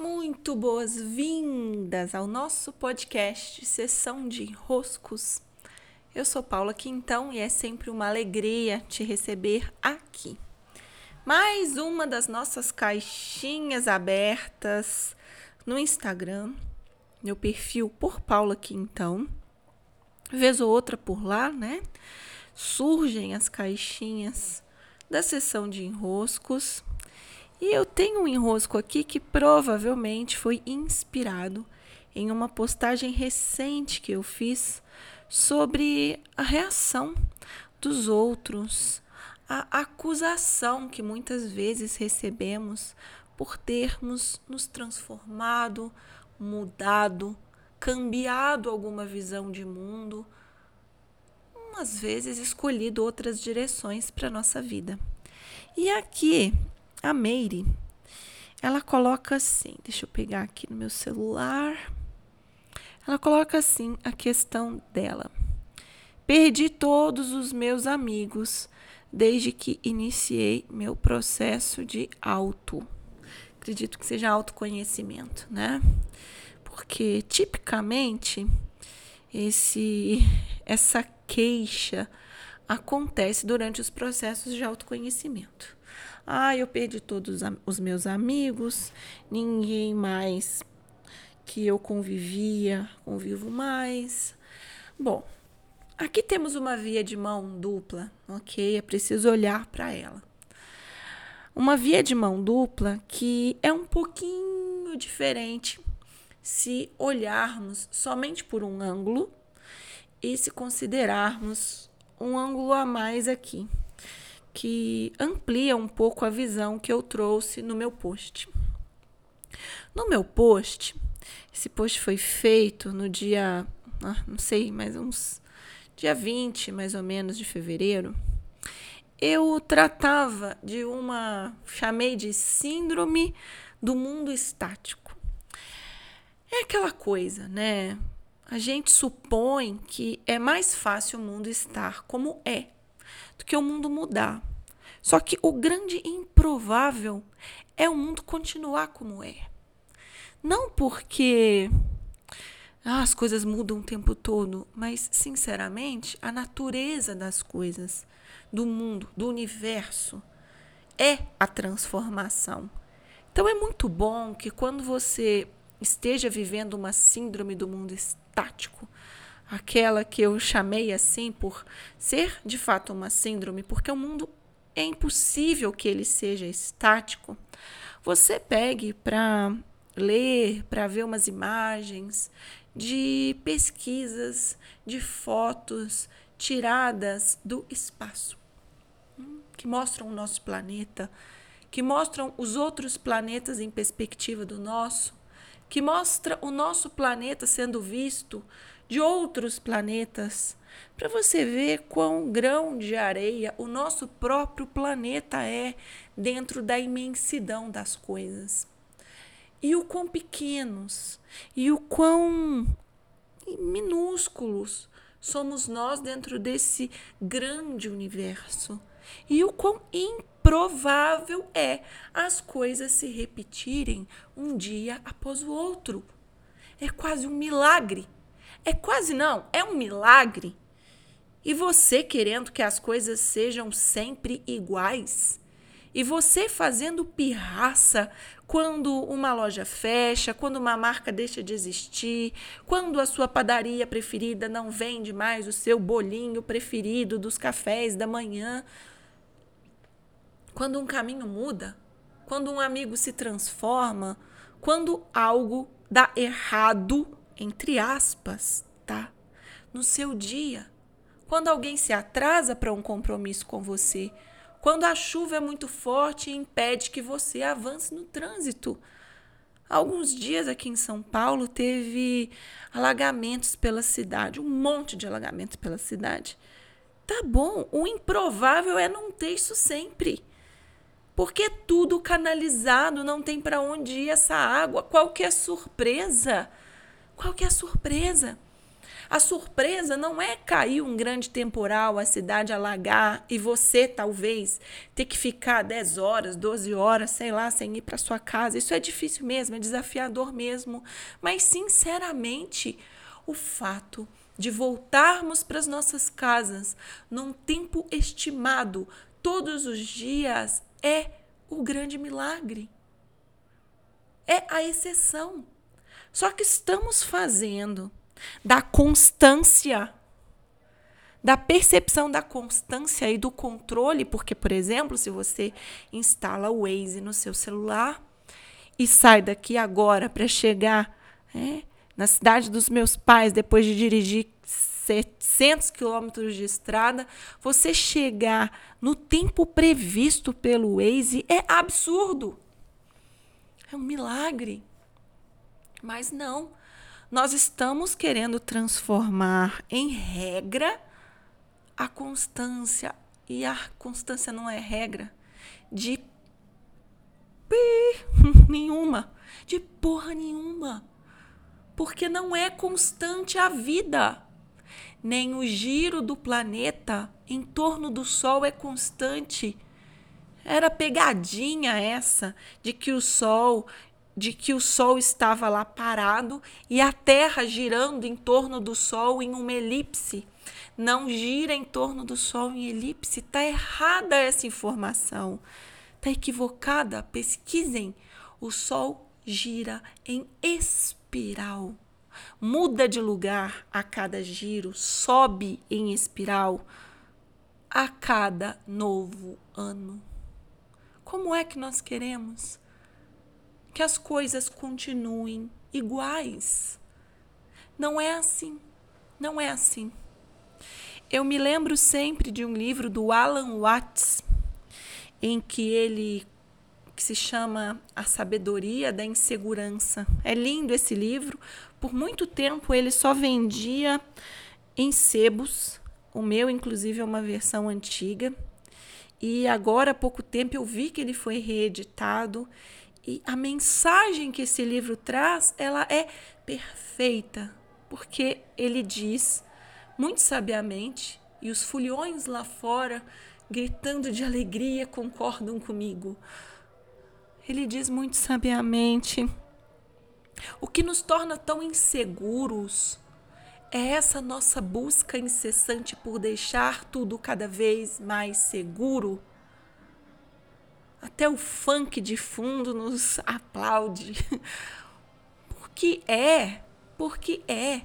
Muito boas-vindas ao nosso podcast Sessão de Enroscos. Eu sou Paula Quintão e é sempre uma alegria te receber aqui. Mais uma das nossas caixinhas abertas no Instagram, meu perfil por Paula Quintão. Vez ou outra por lá, né? Surgem as caixinhas da sessão de enroscos e eu tenho um enrosco aqui que provavelmente foi inspirado em uma postagem recente que eu fiz sobre a reação dos outros, a acusação que muitas vezes recebemos por termos nos transformado, mudado, cambiado alguma visão de mundo, umas vezes escolhido outras direções para nossa vida. E aqui a Meire, ela coloca assim, deixa eu pegar aqui no meu celular. Ela coloca assim a questão dela. Perdi todos os meus amigos desde que iniciei meu processo de auto. Acredito que seja autoconhecimento, né? Porque tipicamente esse essa queixa acontece durante os processos de autoconhecimento. Ah, eu perdi todos os meus amigos, ninguém mais que eu convivia, convivo mais. Bom, aqui temos uma via de mão dupla, ok? É preciso olhar para ela. Uma via de mão dupla que é um pouquinho diferente se olharmos somente por um ângulo e se considerarmos um ângulo a mais aqui que amplia um pouco a visão que eu trouxe no meu post. No meu post, esse post foi feito no dia, ah, não sei, mais uns dia 20 mais ou menos de fevereiro. Eu tratava de uma, chamei de síndrome do mundo estático. É aquela coisa, né? A gente supõe que é mais fácil o mundo estar como é do que o mundo mudar. Só que o grande improvável é o mundo continuar como é. Não porque ah, as coisas mudam o tempo todo, mas, sinceramente, a natureza das coisas, do mundo, do universo, é a transformação. Então, é muito bom que quando você esteja vivendo uma síndrome do mundo estático, aquela que eu chamei assim por ser de fato uma síndrome, porque o mundo é impossível que ele seja estático. Você pegue para ler, para ver umas imagens de pesquisas, de fotos tiradas do espaço, hum, que mostram o nosso planeta, que mostram os outros planetas em perspectiva do nosso, que mostra o nosso planeta sendo visto de outros planetas, para você ver quão grão de areia o nosso próprio planeta é dentro da imensidão das coisas. E o quão pequenos e o quão minúsculos somos nós dentro desse grande universo. E o quão improvável é as coisas se repetirem um dia após o outro. É quase um milagre é quase não, é um milagre. E você querendo que as coisas sejam sempre iguais? E você fazendo pirraça quando uma loja fecha, quando uma marca deixa de existir, quando a sua padaria preferida não vende mais o seu bolinho preferido dos cafés da manhã. Quando um caminho muda, quando um amigo se transforma, quando algo dá errado entre aspas, tá? No seu dia. Quando alguém se atrasa para um compromisso com você, quando a chuva é muito forte e impede que você avance no trânsito. Alguns dias aqui em São Paulo teve alagamentos pela cidade, um monte de alagamentos pela cidade. Tá bom, o improvável é não ter isso sempre. Porque é tudo canalizado, não tem para onde ir essa água. Qual é a surpresa? Qual é a surpresa? A surpresa não é cair um grande temporal, a cidade alagar e você talvez ter que ficar 10 horas, 12 horas, sei lá, sem ir para sua casa. Isso é difícil mesmo, é desafiador mesmo. Mas, sinceramente, o fato de voltarmos para as nossas casas num tempo estimado todos os dias é o grande milagre. É a exceção. Só que estamos fazendo da constância, da percepção da constância e do controle, porque, por exemplo, se você instala o Waze no seu celular e sai daqui agora para chegar é, na cidade dos meus pais, depois de dirigir 700 quilômetros de estrada, você chegar no tempo previsto pelo Waze é absurdo. É um milagre. Mas não. Nós estamos querendo transformar em regra a constância. E a constância não é regra de nenhuma, de porra nenhuma. Porque não é constante a vida. Nem o giro do planeta em torno do Sol é constante. Era pegadinha essa de que o Sol de que o Sol estava lá parado e a Terra girando em torno do Sol em uma elipse. Não gira em torno do Sol em elipse. Está errada essa informação. Está equivocada. Pesquisem. O Sol gira em espiral. Muda de lugar a cada giro, sobe em espiral a cada novo ano. Como é que nós queremos? que as coisas continuem iguais. Não é assim. Não é assim. Eu me lembro sempre de um livro do Alan Watts, em que ele que se chama A Sabedoria da Insegurança. É lindo esse livro. Por muito tempo ele só vendia em sebos. O meu, inclusive, é uma versão antiga. E agora, há pouco tempo, eu vi que ele foi reeditado e a mensagem que esse livro traz, ela é perfeita, porque ele diz muito sabiamente, e os fulhões lá fora, gritando de alegria, concordam comigo. Ele diz muito sabiamente: o que nos torna tão inseguros é essa nossa busca incessante por deixar tudo cada vez mais seguro até o funk de fundo nos aplaude. Porque é, porque é.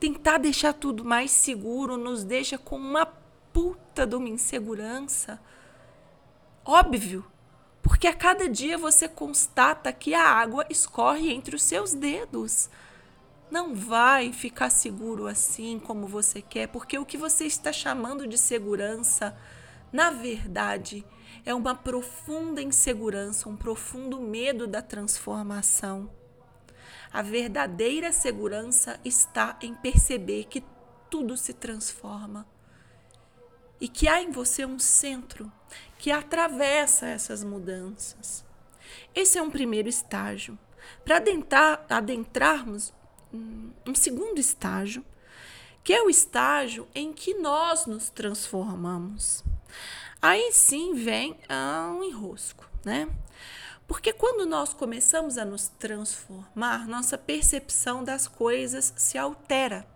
Tentar deixar tudo mais seguro nos deixa com uma puta de uma insegurança. Óbvio, porque a cada dia você constata que a água escorre entre os seus dedos. Não vai ficar seguro assim como você quer, porque o que você está chamando de segurança, na verdade, é uma profunda insegurança, um profundo medo da transformação. A verdadeira segurança está em perceber que tudo se transforma e que há em você um centro que atravessa essas mudanças. Esse é um primeiro estágio. Para adentrar, adentrarmos um segundo estágio, que é o estágio em que nós nos transformamos. Aí sim vem um enrosco, né? Porque quando nós começamos a nos transformar, nossa percepção das coisas se altera.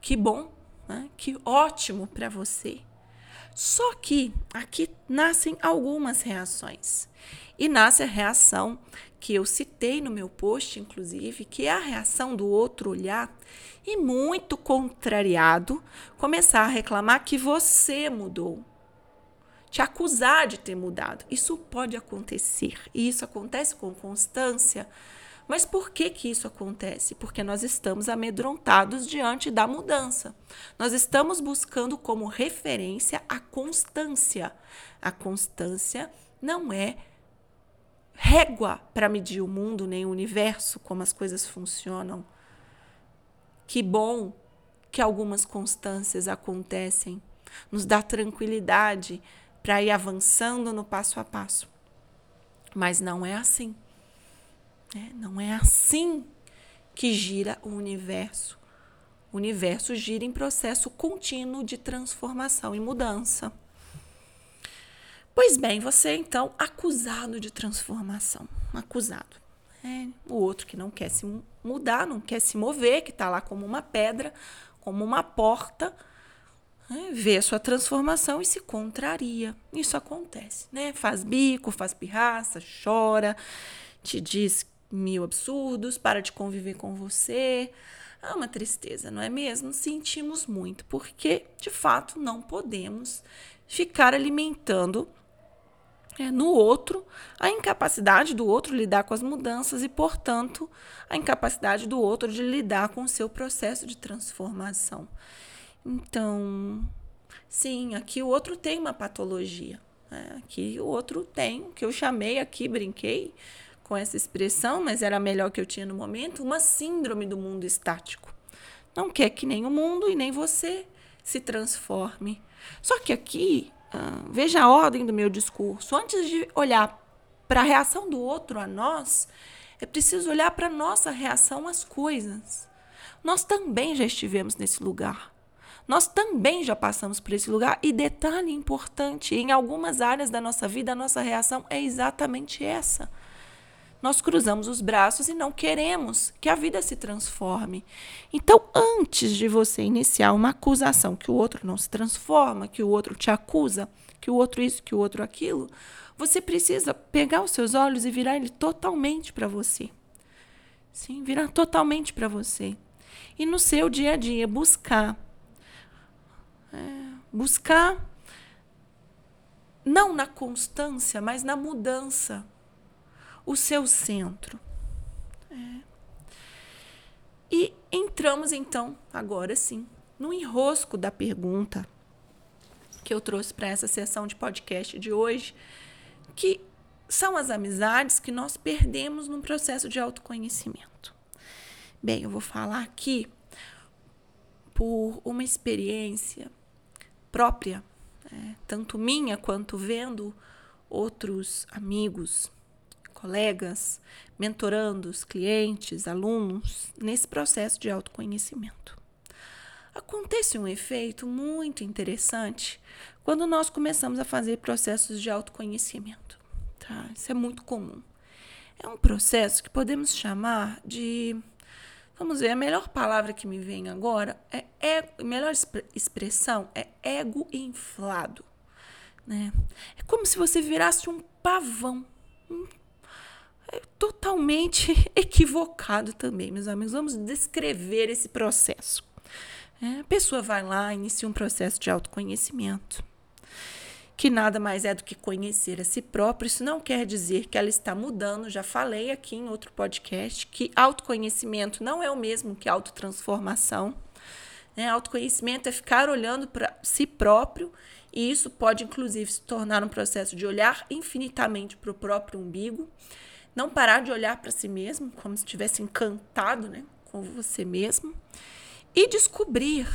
Que bom, né? que ótimo para você. Só que aqui nascem algumas reações. E nasce a reação que eu citei no meu post, inclusive, que é a reação do outro olhar e muito contrariado começar a reclamar que você mudou te acusar de ter mudado. Isso pode acontecer e isso acontece com constância. Mas por que que isso acontece? Porque nós estamos amedrontados diante da mudança. Nós estamos buscando como referência a constância. A constância não é régua para medir o mundo nem o universo, como as coisas funcionam. Que bom que algumas constâncias acontecem. Nos dá tranquilidade para ir avançando no passo a passo. Mas não é assim. Né? Não é assim que gira o universo. O universo gira em processo contínuo de transformação e mudança. Pois bem, você então acusado de transformação. Acusado. É, o outro que não quer se mudar, não quer se mover, que está lá como uma pedra, como uma porta, né? vê a sua transformação e se contraria. Isso acontece, né? Faz bico, faz pirraça, chora, te diz mil absurdos, para de conviver com você. É uma tristeza, não é mesmo? Sentimos muito, porque de fato não podemos ficar alimentando é, no outro a incapacidade do outro lidar com as mudanças e, portanto, a incapacidade do outro de lidar com o seu processo de transformação. Então, sim, aqui o outro tem uma patologia. Né? Aqui o outro tem, que eu chamei aqui, brinquei com essa expressão, mas era a melhor que eu tinha no momento, uma síndrome do mundo estático. Não quer que nem o mundo e nem você se transforme. Só que aqui, ah, veja a ordem do meu discurso. Antes de olhar para a reação do outro a nós, é preciso olhar para a nossa reação às coisas. Nós também já estivemos nesse lugar. Nós também já passamos por esse lugar. E detalhe importante: em algumas áreas da nossa vida, a nossa reação é exatamente essa nós cruzamos os braços e não queremos que a vida se transforme. Então, antes de você iniciar uma acusação que o outro não se transforma, que o outro te acusa, que o outro isso, que o outro aquilo, você precisa pegar os seus olhos e virar ele totalmente para você. Sim, virar totalmente para você. E no seu dia a dia buscar é, buscar não na constância, mas na mudança o seu centro. É. E entramos então, agora sim, no enrosco da pergunta que eu trouxe para essa sessão de podcast de hoje, que são as amizades que nós perdemos no processo de autoconhecimento. Bem, eu vou falar aqui por uma experiência própria, é, tanto minha quanto vendo outros amigos colegas, mentorandos, clientes, alunos, nesse processo de autoconhecimento. Acontece um efeito muito interessante quando nós começamos a fazer processos de autoconhecimento. Tá? Isso é muito comum. É um processo que podemos chamar de. Vamos ver, a melhor palavra que me vem agora é a melhor expressão é ego inflado. Né? É como se você virasse um pavão, um é totalmente equivocado também, meus amigos. Vamos descrever esse processo. É, a pessoa vai lá, inicia um processo de autoconhecimento, que nada mais é do que conhecer a si próprio. Isso não quer dizer que ela está mudando. Já falei aqui em outro podcast que autoconhecimento não é o mesmo que autotransformação. Né? Autoconhecimento é ficar olhando para si próprio e isso pode, inclusive, se tornar um processo de olhar infinitamente para o próprio umbigo não parar de olhar para si mesmo, como se estivesse encantado né, com você mesmo, e descobrir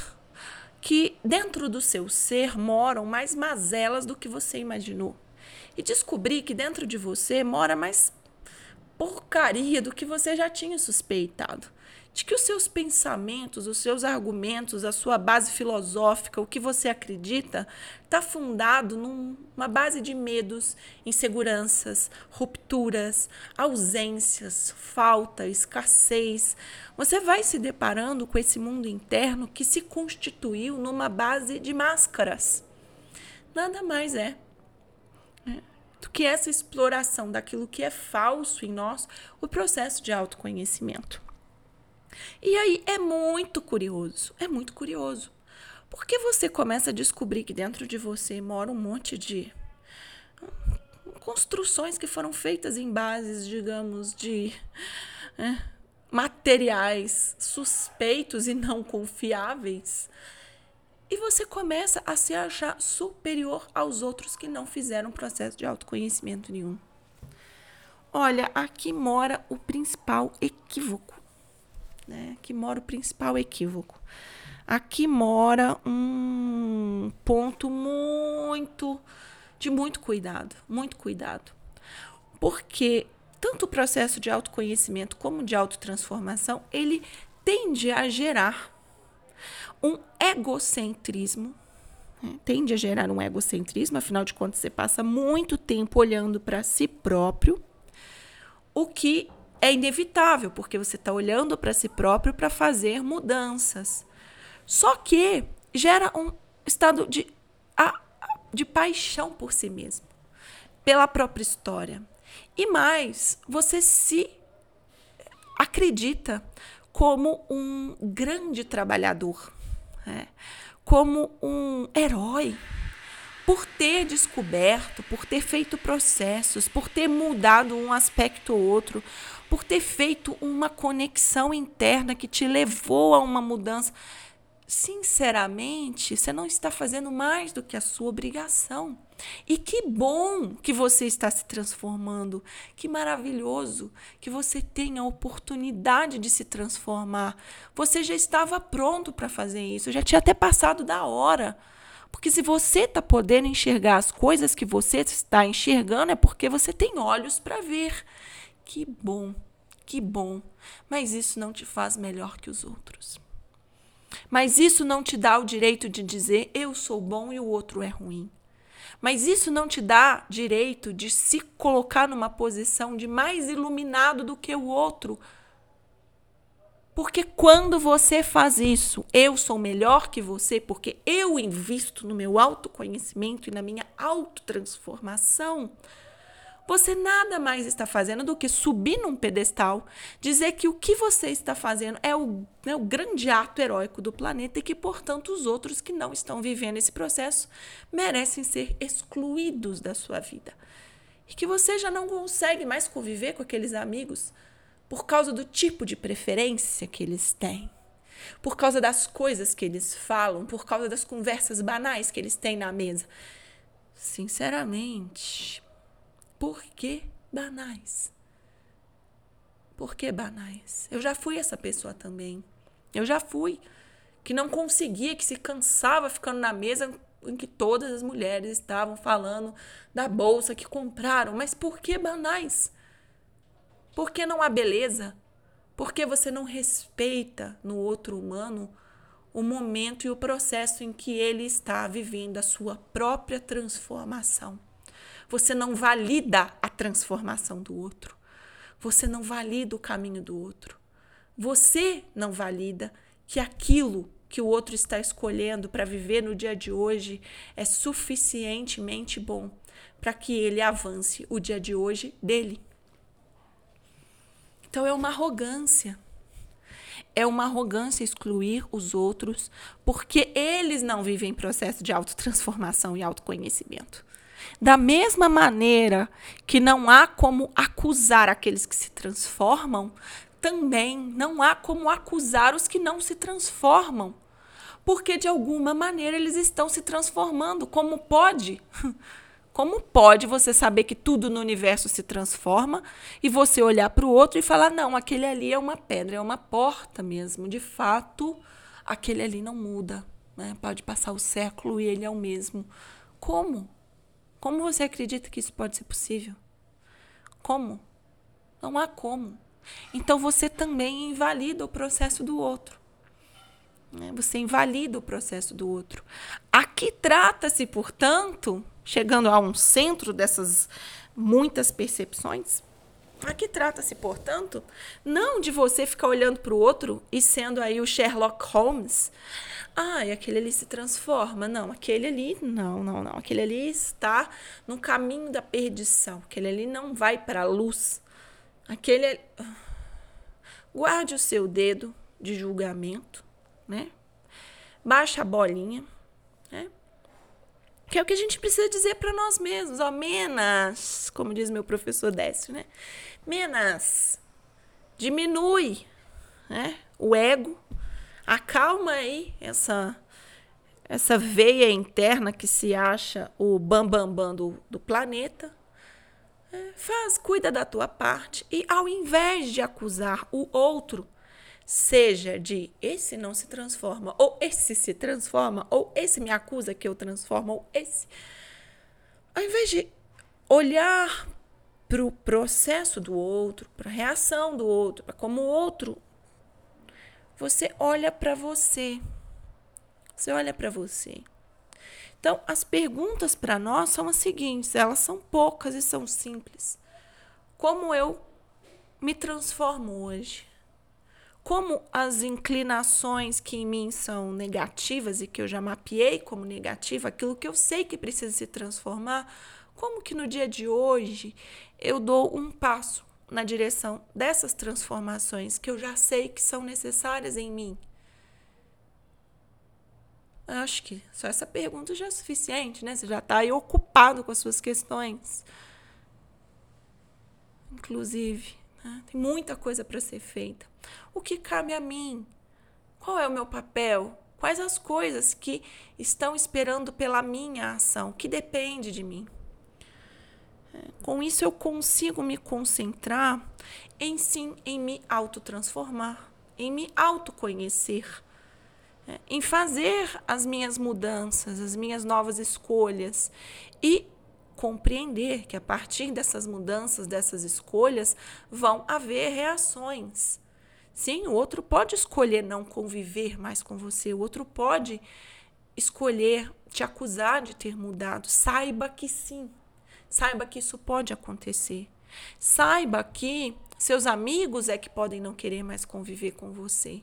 que dentro do seu ser moram mais mazelas do que você imaginou. E descobrir que dentro de você mora mais porcaria do que você já tinha suspeitado de que os seus pensamentos, os seus argumentos, a sua base filosófica, o que você acredita, está fundado numa base de medos, inseguranças, rupturas, ausências, falta, escassez. Você vai se deparando com esse mundo interno que se constituiu numa base de máscaras. Nada mais é né, do que essa exploração daquilo que é falso em nós, o processo de autoconhecimento. E aí é muito curioso, é muito curioso. Porque você começa a descobrir que dentro de você mora um monte de hum, construções que foram feitas em bases, digamos, de é, materiais suspeitos e não confiáveis. E você começa a se achar superior aos outros que não fizeram processo de autoconhecimento nenhum. Olha, aqui mora o principal equívoco né? Que mora o principal equívoco. Aqui mora um ponto muito de muito cuidado, muito cuidado. Porque tanto o processo de autoconhecimento como de autotransformação, ele tende a gerar egocentrismo, né? tende a gerar um egocentrismo, afinal de contas, você passa muito tempo olhando para si próprio, o que é inevitável, porque você está olhando para si próprio para fazer mudanças. Só que gera um estado de, de paixão por si mesmo, pela própria história. E mais, você se acredita como um grande trabalhador, né? como um herói, por ter descoberto, por ter feito processos, por ter mudado um aspecto ou outro, por ter feito uma conexão interna que te levou a uma mudança sinceramente, você não está fazendo mais do que a sua obrigação. E que bom que você está se transformando. Que maravilhoso que você tem a oportunidade de se transformar. Você já estava pronto para fazer isso, já tinha até passado da hora. Porque se você está podendo enxergar as coisas que você está enxergando, é porque você tem olhos para ver. Que bom, que bom. Mas isso não te faz melhor que os outros. Mas isso não te dá o direito de dizer eu sou bom e o outro é ruim. Mas isso não te dá direito de se colocar numa posição de mais iluminado do que o outro. Porque quando você faz isso, eu sou melhor que você, porque eu invisto no meu autoconhecimento e na minha autotransformação. Você nada mais está fazendo do que subir num pedestal, dizer que o que você está fazendo é o, né, o grande ato heróico do planeta e que, portanto, os outros que não estão vivendo esse processo merecem ser excluídos da sua vida. E que você já não consegue mais conviver com aqueles amigos por causa do tipo de preferência que eles têm por causa das coisas que eles falam, por causa das conversas banais que eles têm na mesa. Sinceramente, por que banais? Por que banais? Eu já fui essa pessoa também. Eu já fui. Que não conseguia, que se cansava ficando na mesa em que todas as mulheres estavam falando da bolsa que compraram. Mas por que banais? Por que não há beleza? Por que você não respeita no outro humano o momento e o processo em que ele está vivendo a sua própria transformação? Você não valida a transformação do outro. Você não valida o caminho do outro. Você não valida que aquilo que o outro está escolhendo para viver no dia de hoje é suficientemente bom para que ele avance o dia de hoje dele. Então é uma arrogância. É uma arrogância excluir os outros porque eles não vivem processo de autotransformação e autoconhecimento. Da mesma maneira que não há como acusar aqueles que se transformam, também não há como acusar os que não se transformam. Porque de alguma maneira eles estão se transformando. Como pode? Como pode você saber que tudo no universo se transforma e você olhar para o outro e falar: não, aquele ali é uma pedra, é uma porta mesmo. De fato, aquele ali não muda. Né? Pode passar o século e ele é o mesmo. Como? Como você acredita que isso pode ser possível? Como? Não há como. Então você também invalida o processo do outro. Né? Você invalida o processo do outro. Aqui trata-se, portanto, chegando a um centro dessas muitas percepções, aqui trata-se, portanto, não de você ficar olhando para o outro e sendo aí o Sherlock Holmes ah, e aquele ali se transforma. Não, aquele ali, não, não, não. Aquele ali está no caminho da perdição. Aquele ali não vai para a luz. Aquele. Guarde o seu dedo de julgamento, né? Baixa a bolinha? Que é o que a gente precisa dizer para nós mesmos, ó, menos, como diz meu professor Décio, né? Menos, diminui, né? O ego, acalma aí essa essa veia interna que se acha o bambambam bam, bam do, do planeta. É, faz, cuida da tua parte e ao invés de acusar o outro, seja de esse não se transforma, ou esse se transforma, ou esse me acusa que eu transformo, ou esse. Ao invés de olhar para o processo do outro, para a reação do outro, para como o outro você olha para você. Você olha para você. Então, as perguntas para nós são as seguintes, elas são poucas e são simples. Como eu me transformo hoje? Como as inclinações que em mim são negativas e que eu já mapeei como negativa, aquilo que eu sei que precisa se transformar, como que no dia de hoje eu dou um passo na direção dessas transformações que eu já sei que são necessárias em mim? Acho que só essa pergunta já é suficiente, né? Você já está aí ocupado com as suas questões. Inclusive, né? tem muita coisa para ser feita. O que cabe a mim? Qual é o meu papel? Quais as coisas que estão esperando pela minha ação, que depende de mim? É, com isso eu consigo me concentrar em sim, em me autotransformar, em me autoconhecer é, em fazer as minhas mudanças, as minhas novas escolhas e compreender que a partir dessas mudanças, dessas escolhas, vão haver reações. Sim, o outro pode escolher não conviver mais com você, o outro pode escolher te acusar de ter mudado. Saiba que sim, saiba que isso pode acontecer. Saiba que seus amigos é que podem não querer mais conviver com você.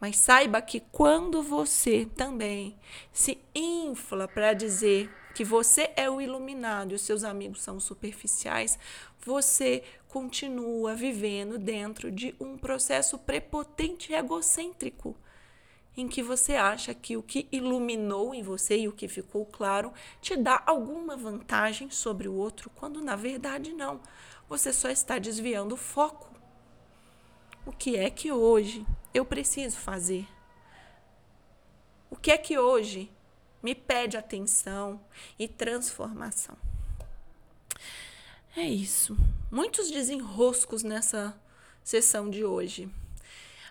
Mas saiba que quando você também se infla para dizer que você é o iluminado e os seus amigos são superficiais, você continua vivendo dentro de um processo prepotente e egocêntrico, em que você acha que o que iluminou em você e o que ficou claro te dá alguma vantagem sobre o outro, quando na verdade não. Você só está desviando o foco. O que é que hoje eu preciso fazer? O que é que hoje me pede atenção e transformação? É isso. Muitos desenroscos nessa sessão de hoje.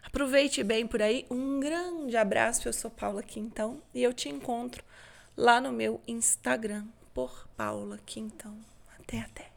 Aproveite bem por aí. Um grande abraço. Eu sou Paula Quintão e eu te encontro lá no meu Instagram por Paula Quintão. Até até.